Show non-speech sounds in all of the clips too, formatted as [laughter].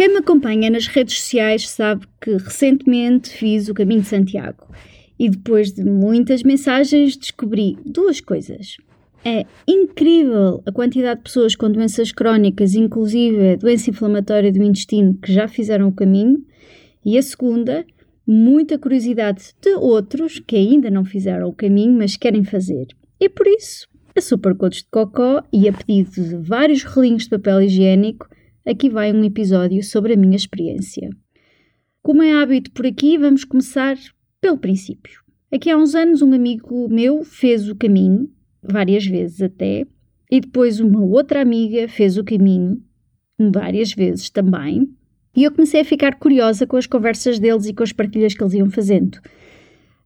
Quem me acompanha nas redes sociais sabe que recentemente fiz o Caminho de Santiago e depois de muitas mensagens descobri duas coisas. É incrível a quantidade de pessoas com doenças crónicas, inclusive doença inflamatória do intestino, que já fizeram o caminho. E a segunda, muita curiosidade de outros que ainda não fizeram o caminho, mas querem fazer. E por isso, a Supercoach de Cocó e a pedido de vários relinhos de papel higiênico, aqui vai um episódio sobre a minha experiência. Como é hábito por aqui, vamos começar pelo princípio. Aqui há uns anos, um amigo meu fez o caminho, várias vezes até, e depois uma outra amiga fez o caminho, várias vezes também, e eu comecei a ficar curiosa com as conversas deles e com as partilhas que eles iam fazendo.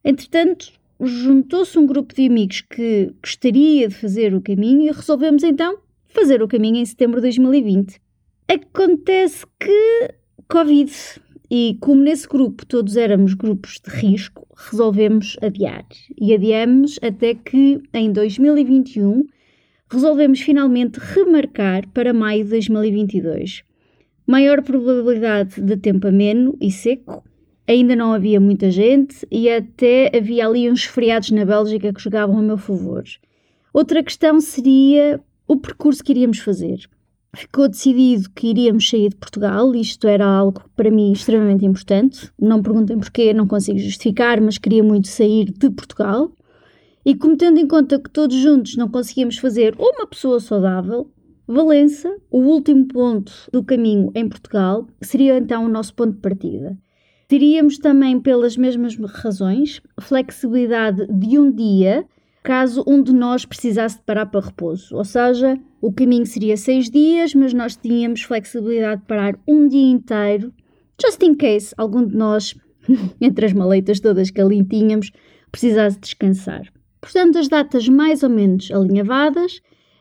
Entretanto, juntou-se um grupo de amigos que gostaria de fazer o caminho e resolvemos então fazer o caminho em setembro de 2020. Acontece que Covid. E como nesse grupo todos éramos grupos de risco, resolvemos adiar. E adiamos até que em 2021 resolvemos finalmente remarcar para maio de 2022. Maior probabilidade de tempo ameno e seco, ainda não havia muita gente e até havia ali uns feriados na Bélgica que jogavam a meu favor. Outra questão seria o percurso que iríamos fazer ficou decidido que iríamos sair de Portugal. Isto era algo para mim extremamente importante. Não perguntem porquê, não consigo justificar, mas queria muito sair de Portugal. E como tendo em conta que todos juntos não conseguíamos fazer uma pessoa saudável, Valença, o último ponto do caminho em Portugal, seria então o nosso ponto de partida. Teríamos também, pelas mesmas razões, flexibilidade de um dia caso um de nós precisasse de parar para repouso. Ou seja, o caminho seria seis dias, mas nós tínhamos flexibilidade de parar um dia inteiro, just in case algum de nós, [laughs] entre as maletas todas que ali tínhamos, precisasse descansar. Portanto, as datas mais ou menos alinhavadas,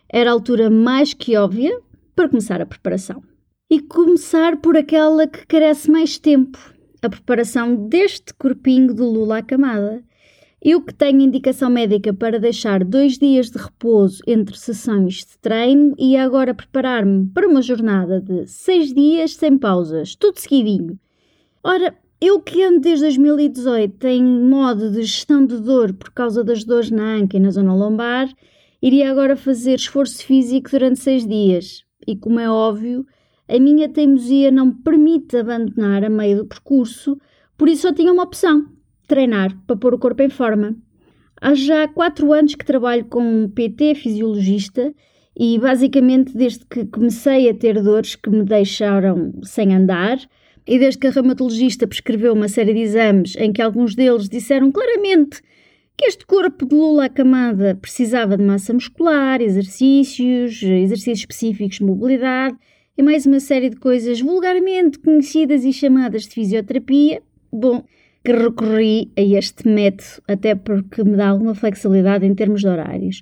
era a altura mais que óbvia para começar a preparação. E começar por aquela que carece mais tempo, a preparação deste corpinho do Lula à camada. Eu que tenho indicação médica para deixar dois dias de repouso entre sessões de treino e agora preparar-me para uma jornada de seis dias sem pausas, tudo seguidinho. Ora, eu que ando desde 2018 em modo de gestão de dor por causa das dores na anca e na zona lombar, iria agora fazer esforço físico durante seis dias. E como é óbvio, a minha teimosia não me permite abandonar a meio do percurso, por isso só tinha uma opção treinar para pôr o corpo em forma. Há já quatro anos que trabalho com um PT fisiologista e basicamente desde que comecei a ter dores que me deixaram sem andar e desde que a reumatologista prescreveu uma série de exames em que alguns deles disseram claramente que este corpo de Lula Camada precisava de massa muscular, exercícios, exercícios específicos de mobilidade e mais uma série de coisas vulgarmente conhecidas e chamadas de fisioterapia. Bom, que recorri a este método, até porque me dá alguma flexibilidade em termos de horários.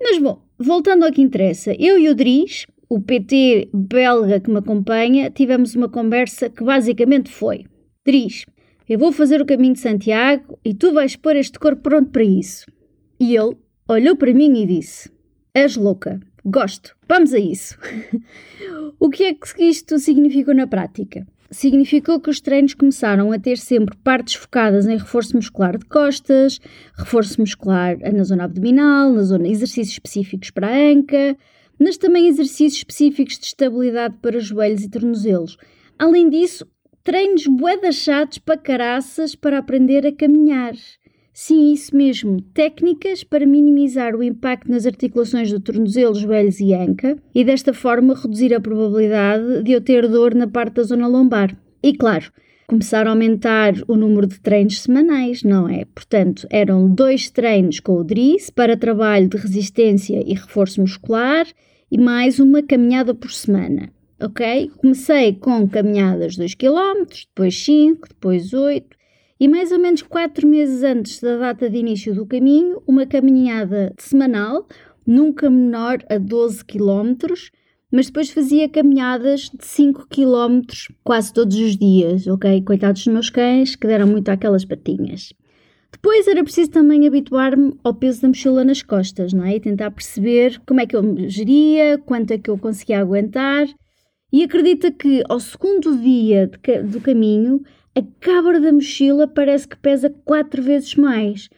Mas bom, voltando ao que interessa, eu e o Dries, o PT belga que me acompanha, tivemos uma conversa que basicamente foi: Dries, eu vou fazer o caminho de Santiago e tu vais pôr este corpo pronto para isso. E ele olhou para mim e disse: És louca, gosto, vamos a isso. [laughs] o que é que isto significou na prática? Significou que os treinos começaram a ter sempre partes focadas em reforço muscular de costas, reforço muscular na zona abdominal, na zona exercícios específicos para a anca, mas também exercícios específicos de estabilidade para joelhos e tornozelos. Além disso, treinos boedas chatos para caraças para aprender a caminhar. Sim, isso mesmo, técnicas para minimizar o impacto nas articulações do tornozelo, joelhos e anca e desta forma reduzir a probabilidade de eu ter dor na parte da zona lombar. E claro, começar a aumentar o número de treinos semanais, não é? Portanto, eram dois treinos com o DRIS para trabalho de resistência e reforço muscular e mais uma caminhada por semana. ok? Comecei com caminhadas 2 km, depois 5, depois 8 e mais ou menos 4 meses antes da data de início do caminho, uma caminhada semanal, nunca menor a 12 km, mas depois fazia caminhadas de 5 km quase todos os dias, ok? Coitados dos meus cães que deram muito aquelas patinhas. Depois era preciso também habituar-me ao peso da mochila nas costas, não é? E tentar perceber como é que eu me geria, quanto é que eu conseguia aguentar. E acredita que ao segundo dia do caminho, a cabra da mochila parece que pesa quatro vezes mais.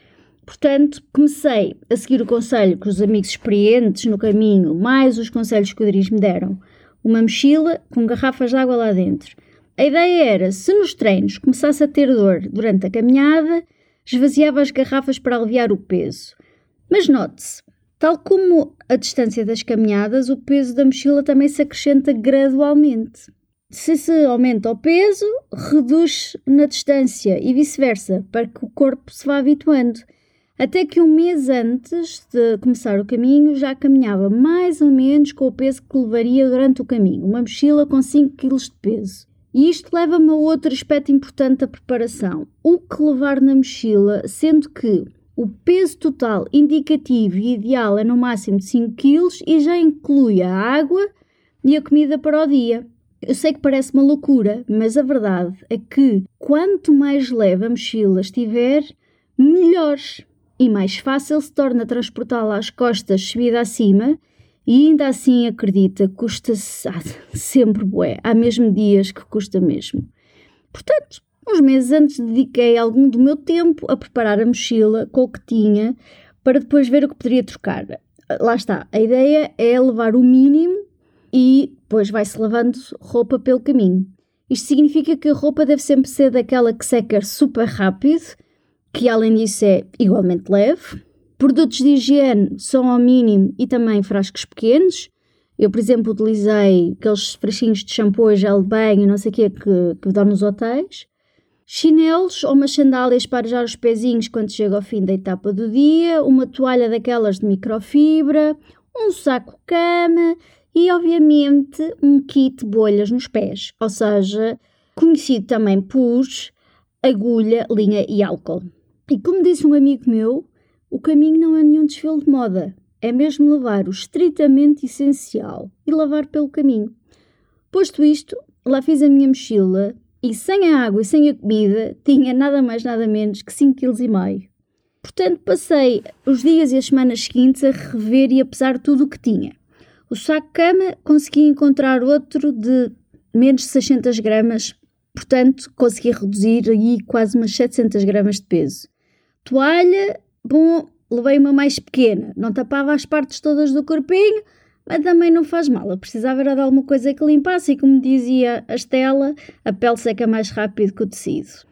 Portanto, comecei a seguir o conselho que os amigos experientes no caminho, mais os conselhos que o Dries me deram. Uma mochila com garrafas de água lá dentro. A ideia era, se nos treinos começasse a ter dor durante a caminhada, esvaziava as garrafas para aliviar o peso. Mas note-se, tal como a distância das caminhadas, o peso da mochila também se acrescenta gradualmente. Se se aumenta o peso, reduz na distância e vice-versa, para que o corpo se vá habituando. Até que um mês antes de começar o caminho já caminhava mais ou menos com o peso que levaria durante o caminho, uma mochila com 5 kg de peso. E isto leva-me a outro aspecto importante da preparação: o que levar na mochila, sendo que o peso total indicativo e ideal é no máximo de 5 kg e já inclui a água e a comida para o dia. Eu sei que parece uma loucura, mas a verdade é que quanto mais leve a mochila estiver, melhor e mais fácil se torna transportá-la às costas subida acima e ainda assim acredita, custa [laughs] sempre bué. Há mesmo dias que custa mesmo. Portanto, uns meses antes dediquei algum do meu tempo a preparar a mochila com o que tinha para depois ver o que poderia trocar. Lá está, a ideia é levar o mínimo e depois vai-se lavando roupa pelo caminho. Isto significa que a roupa deve sempre ser daquela que seca super rápido, que além disso é igualmente leve. Produtos de higiene são ao mínimo e também frascos pequenos. Eu, por exemplo, utilizei aqueles frasquinhos de shampoo, gel de banho não sei o que que, que dão nos hotéis. Chinelos ou umas sandálias para arejar os pezinhos quando chega ao fim da etapa do dia, uma toalha daquelas de microfibra, um saco cama e, obviamente, um kit bolhas nos pés, ou seja, conhecido também por agulha, linha e álcool. E como disse um amigo meu, o caminho não é nenhum desfile de moda, é mesmo levar o estritamente essencial e lavar pelo caminho. Posto isto, lá fiz a minha mochila e sem a água e sem a comida tinha nada mais nada menos que 5,5 kg. Portanto, passei os dias e as semanas seguintes a rever e a pesar tudo o que tinha. O saco cama consegui encontrar outro de menos de 600 gramas, portanto consegui reduzir aí quase umas 700 gramas de peso. Toalha, bom, levei uma mais pequena, não tapava as partes todas do corpinho, mas também não faz mal. Eu precisava era de alguma coisa que limpasse e, como dizia a Estela, a pele seca mais rápido que o tecido.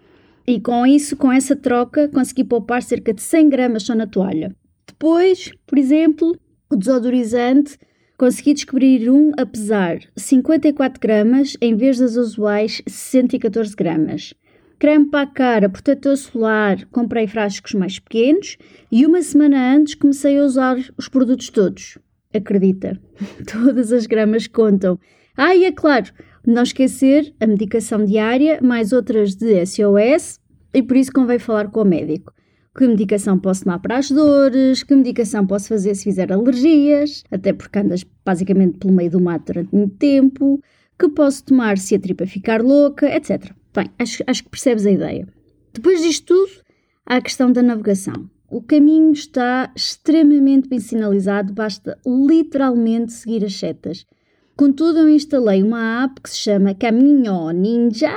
E com isso, com essa troca, consegui poupar cerca de 100 gramas só na toalha. Depois, por exemplo, o desodorizante, consegui descobrir um a pesar 54 gramas em vez das usuais 114 gramas creme para a cara, protetor solar, comprei frascos mais pequenos e uma semana antes comecei a usar os produtos todos. Acredita, [laughs] todas as gramas contam. Ah, e é claro, não esquecer a medicação diária, mais outras de SOS, e por isso convém falar com o médico. Que medicação posso tomar para as dores, que medicação posso fazer se fizer alergias, até porque andas basicamente pelo meio do mato durante muito tempo, que posso tomar se a tripa ficar louca, etc. Bem, acho, acho que percebes a ideia. Depois disto tudo, há a questão da navegação. O caminho está extremamente bem sinalizado, basta literalmente seguir as setas. Contudo, eu instalei uma app que se chama Caminho Ninja.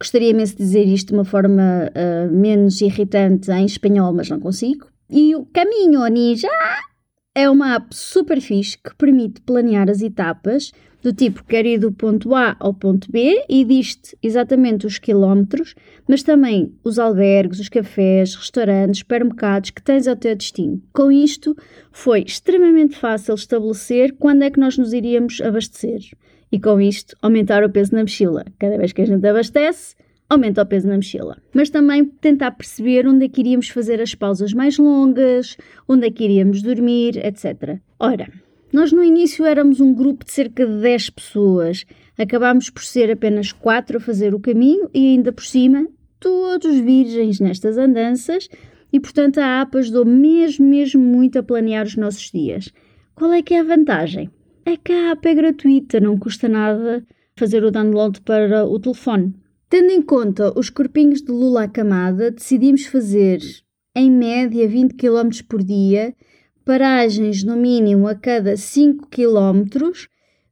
Gostaria imenso de dizer isto de uma forma uh, menos irritante em espanhol, mas não consigo. E o Caminho Ninja é uma app super fixe que permite planear as etapas do tipo quero ir do ponto A ao ponto B e diz-te exatamente os quilómetros, mas também os albergues, os cafés, restaurantes, supermercados que tens ao teu destino. Com isto, foi extremamente fácil estabelecer quando é que nós nos iríamos abastecer. E com isto, aumentar o peso na mochila. Cada vez que a gente abastece, aumenta o peso na mochila. Mas também tentar perceber onde é que iríamos fazer as pausas mais longas, onde é que iríamos dormir, etc. Ora, nós no início éramos um grupo de cerca de 10 pessoas. Acabámos por ser apenas quatro a fazer o caminho e ainda por cima, todos virgens nestas andanças e portanto a APA ajudou mesmo, mesmo muito a planear os nossos dias. Qual é que é a vantagem? É que a app é gratuita, não custa nada fazer o download para o telefone. Tendo em conta os corpinhos de Lula à camada, decidimos fazer em média 20 km por dia, paragens no mínimo a cada 5 km,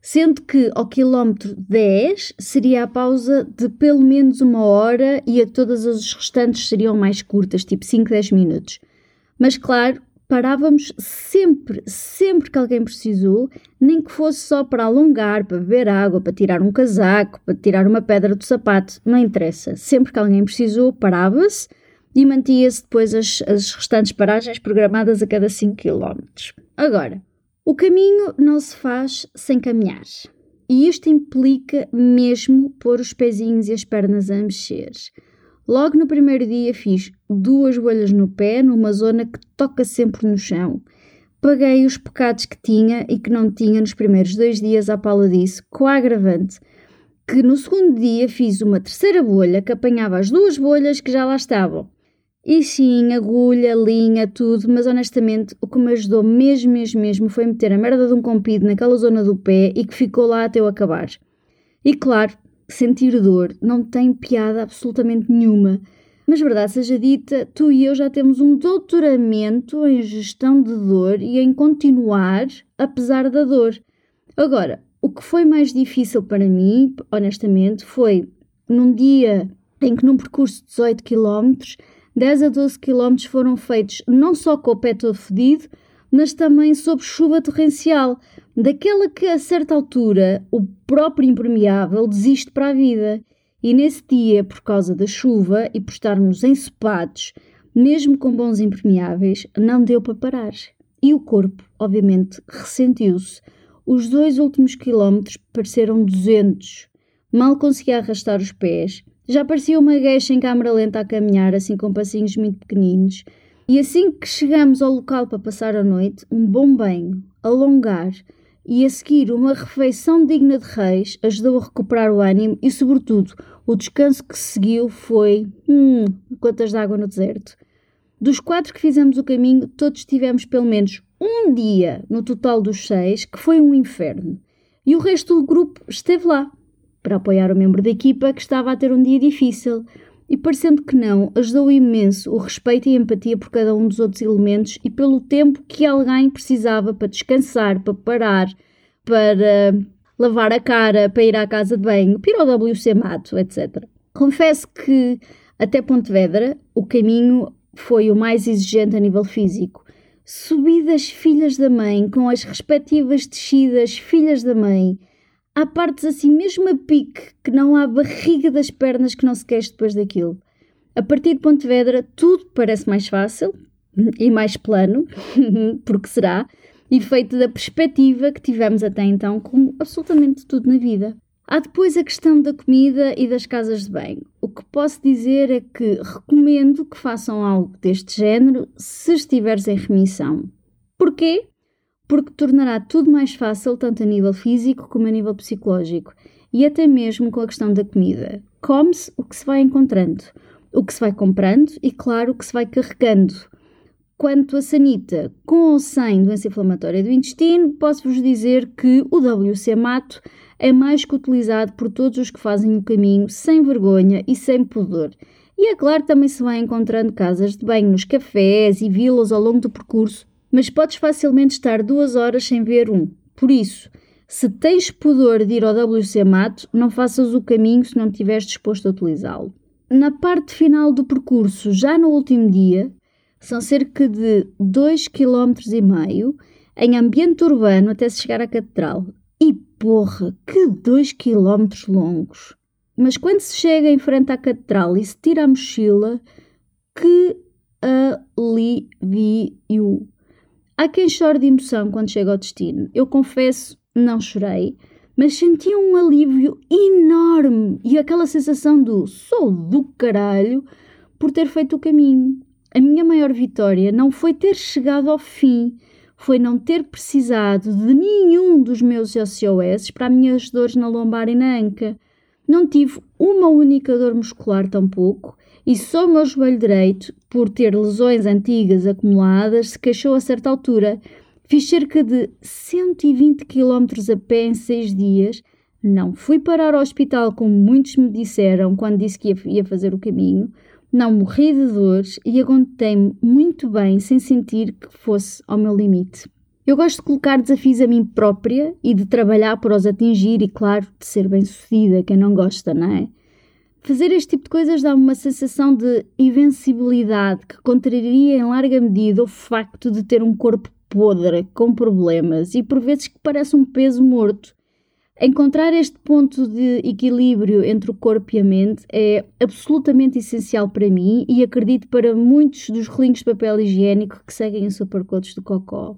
sendo que ao quilómetro 10 seria a pausa de pelo menos uma hora e a todas as restantes seriam mais curtas, tipo 5, 10 minutos. Mas claro, parávamos sempre, sempre que alguém precisou, nem que fosse só para alongar, para beber água, para tirar um casaco, para tirar uma pedra do sapato, não interessa. Sempre que alguém precisou, parava-se e mantia-se depois as, as restantes paragens programadas a cada 5 km. Agora, o caminho não se faz sem caminhar. E isto implica mesmo pôr os pezinhos e as pernas a mexer. Logo no primeiro dia fiz duas bolhas no pé, numa zona que toca sempre no chão. Paguei os pecados que tinha e que não tinha nos primeiros dois dias à pala disso, com a agravante que no segundo dia fiz uma terceira bolha que apanhava as duas bolhas que já lá estavam. E sim, agulha, linha, tudo, mas honestamente o que me ajudou mesmo, mesmo, mesmo foi meter a merda de um compido naquela zona do pé e que ficou lá até eu acabar. E claro, sentir dor não tem piada absolutamente nenhuma. Mas verdade seja dita, tu e eu já temos um doutoramento em gestão de dor e em continuar apesar da dor. Agora, o que foi mais difícil para mim, honestamente, foi num dia em que num percurso de 18 km, 10 a 12 km foram feitos não só com o pé todo fedido, mas também sob chuva torrencial, daquela que a certa altura o próprio impermeável desiste para a vida. E nesse dia, por causa da chuva e por estarmos ensopados, mesmo com bons impermeáveis, não deu para parar. E o corpo, obviamente, ressentiu-se. Os dois últimos quilómetros pareceram 200. Mal conseguia arrastar os pés. Já parecia uma gueixa em câmara lenta a caminhar, assim com passinhos muito pequeninos. E assim que chegamos ao local para passar a noite, um bom banho, alongar e a seguir uma refeição digna de reis ajudou a recuperar o ânimo e, sobretudo, o descanso que seguiu foi. Hum, gotas de água no deserto. Dos quatro que fizemos o caminho, todos tivemos pelo menos um dia no total dos seis que foi um inferno. E o resto do grupo esteve lá para apoiar o membro da equipa que estava a ter um dia difícil e parecendo que não, ajudou imenso o respeito e empatia por cada um dos outros elementos e pelo tempo que alguém precisava para descansar, para parar, para lavar a cara, para ir à casa de banho, para ir ao WC Mato, etc. Confesso que até Pontevedra o caminho foi o mais exigente a nível físico. Subidas filhas da mãe, com as respectivas descidas filhas da mãe, há partes assim mesmo a pique que não há barriga das pernas que não se queixe depois daquilo. A partir de Pontevedra tudo parece mais fácil [laughs] e mais plano, [laughs] porque será, e feito da perspectiva que tivemos até então com absolutamente tudo na vida. Há depois a questão da comida e das casas de banho. O que posso dizer é que recomendo que façam algo deste género se estiveres em remissão. Porquê? Porque tornará tudo mais fácil, tanto a nível físico como a nível psicológico, e até mesmo com a questão da comida. Come-se o que se vai encontrando, o que se vai comprando e, claro, o que se vai carregando. Quanto a sanita, com ou sem doença inflamatória do intestino, posso-vos dizer que o WC Mato é mais que utilizado por todos os que fazem o caminho sem vergonha e sem pudor. E é claro, também se vai encontrando casas de banho nos cafés e vilas ao longo do percurso mas podes facilmente estar duas horas sem ver um. Por isso, se tens pudor de ir ao WC Mato, não faças o caminho se não estiveres disposto a utilizá-lo. Na parte final do percurso, já no último dia, são cerca de 2,5 km em ambiente urbano até se chegar à catedral. E porra, que 2 km longos! Mas quando se chega em frente à catedral e se tira a mochila, que alívio! Há quem chore de emoção quando chega ao destino. Eu confesso, não chorei, mas senti um alívio enorme e aquela sensação do sou do caralho por ter feito o caminho. A minha maior vitória não foi ter chegado ao fim, foi não ter precisado de nenhum dos meus SOS para as minhas dores na lombar e na anca. Não tive uma única dor muscular tampouco e só o meu joelho direito, por ter lesões antigas acumuladas, se queixou a certa altura. Fiz cerca de 120 km a pé em seis dias. Não fui parar ao hospital como muitos me disseram quando disse que ia fazer o caminho. Não morri de dores e aguentei-me muito bem sem sentir que fosse ao meu limite. Eu gosto de colocar desafios a mim própria e de trabalhar para os atingir e, claro, de ser bem-sucedida, quem não gosta, não é? Fazer este tipo de coisas dá-me uma sensação de invencibilidade que contraria em larga medida o facto de ter um corpo podre, com problemas e por vezes que parece um peso morto Encontrar este ponto de equilíbrio entre o corpo e a mente é absolutamente essencial para mim e acredito para muitos dos rolinhos de papel higiênico que seguem o supercoach do Cocó.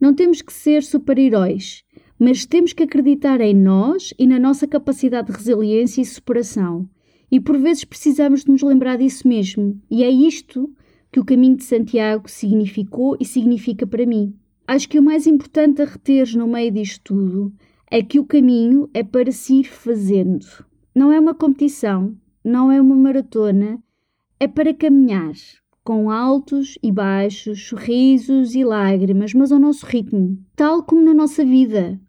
Não temos que ser super-heróis, mas temos que acreditar em nós e na nossa capacidade de resiliência e superação. E por vezes precisamos de nos lembrar disso mesmo, e é isto que o caminho de Santiago significou e significa para mim. Acho que o mais importante a reter no meio disto tudo é que o caminho é para se ir fazendo. Não é uma competição, não é uma maratona, é para caminhar, com altos e baixos, sorrisos e lágrimas, mas ao nosso ritmo, tal como na nossa vida.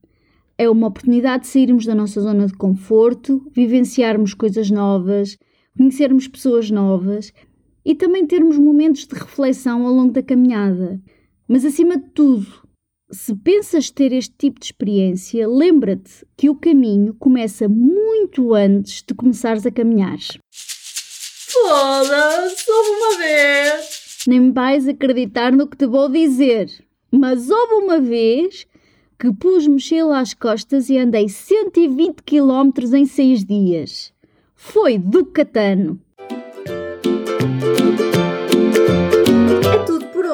É uma oportunidade de sairmos da nossa zona de conforto, vivenciarmos coisas novas, conhecermos pessoas novas e também termos momentos de reflexão ao longo da caminhada. Mas acima de tudo, se pensas ter este tipo de experiência, lembra-te que o caminho começa muito antes de começares a caminhar. Foda-se, houve uma vez! Nem vais acreditar no que te vou dizer, mas houve uma vez que pus mochila às costas e andei 120 km em 6 dias. Foi do catano.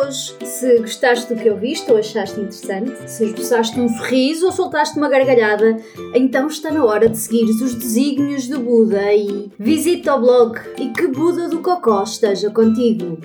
hoje. Se gostaste do que ouviste ou achaste interessante, se esboçaste um sorriso ou soltaste uma gargalhada, então está na hora de seguir os desígnios do Buda e visita o blog e que Buda do Cocó esteja contigo.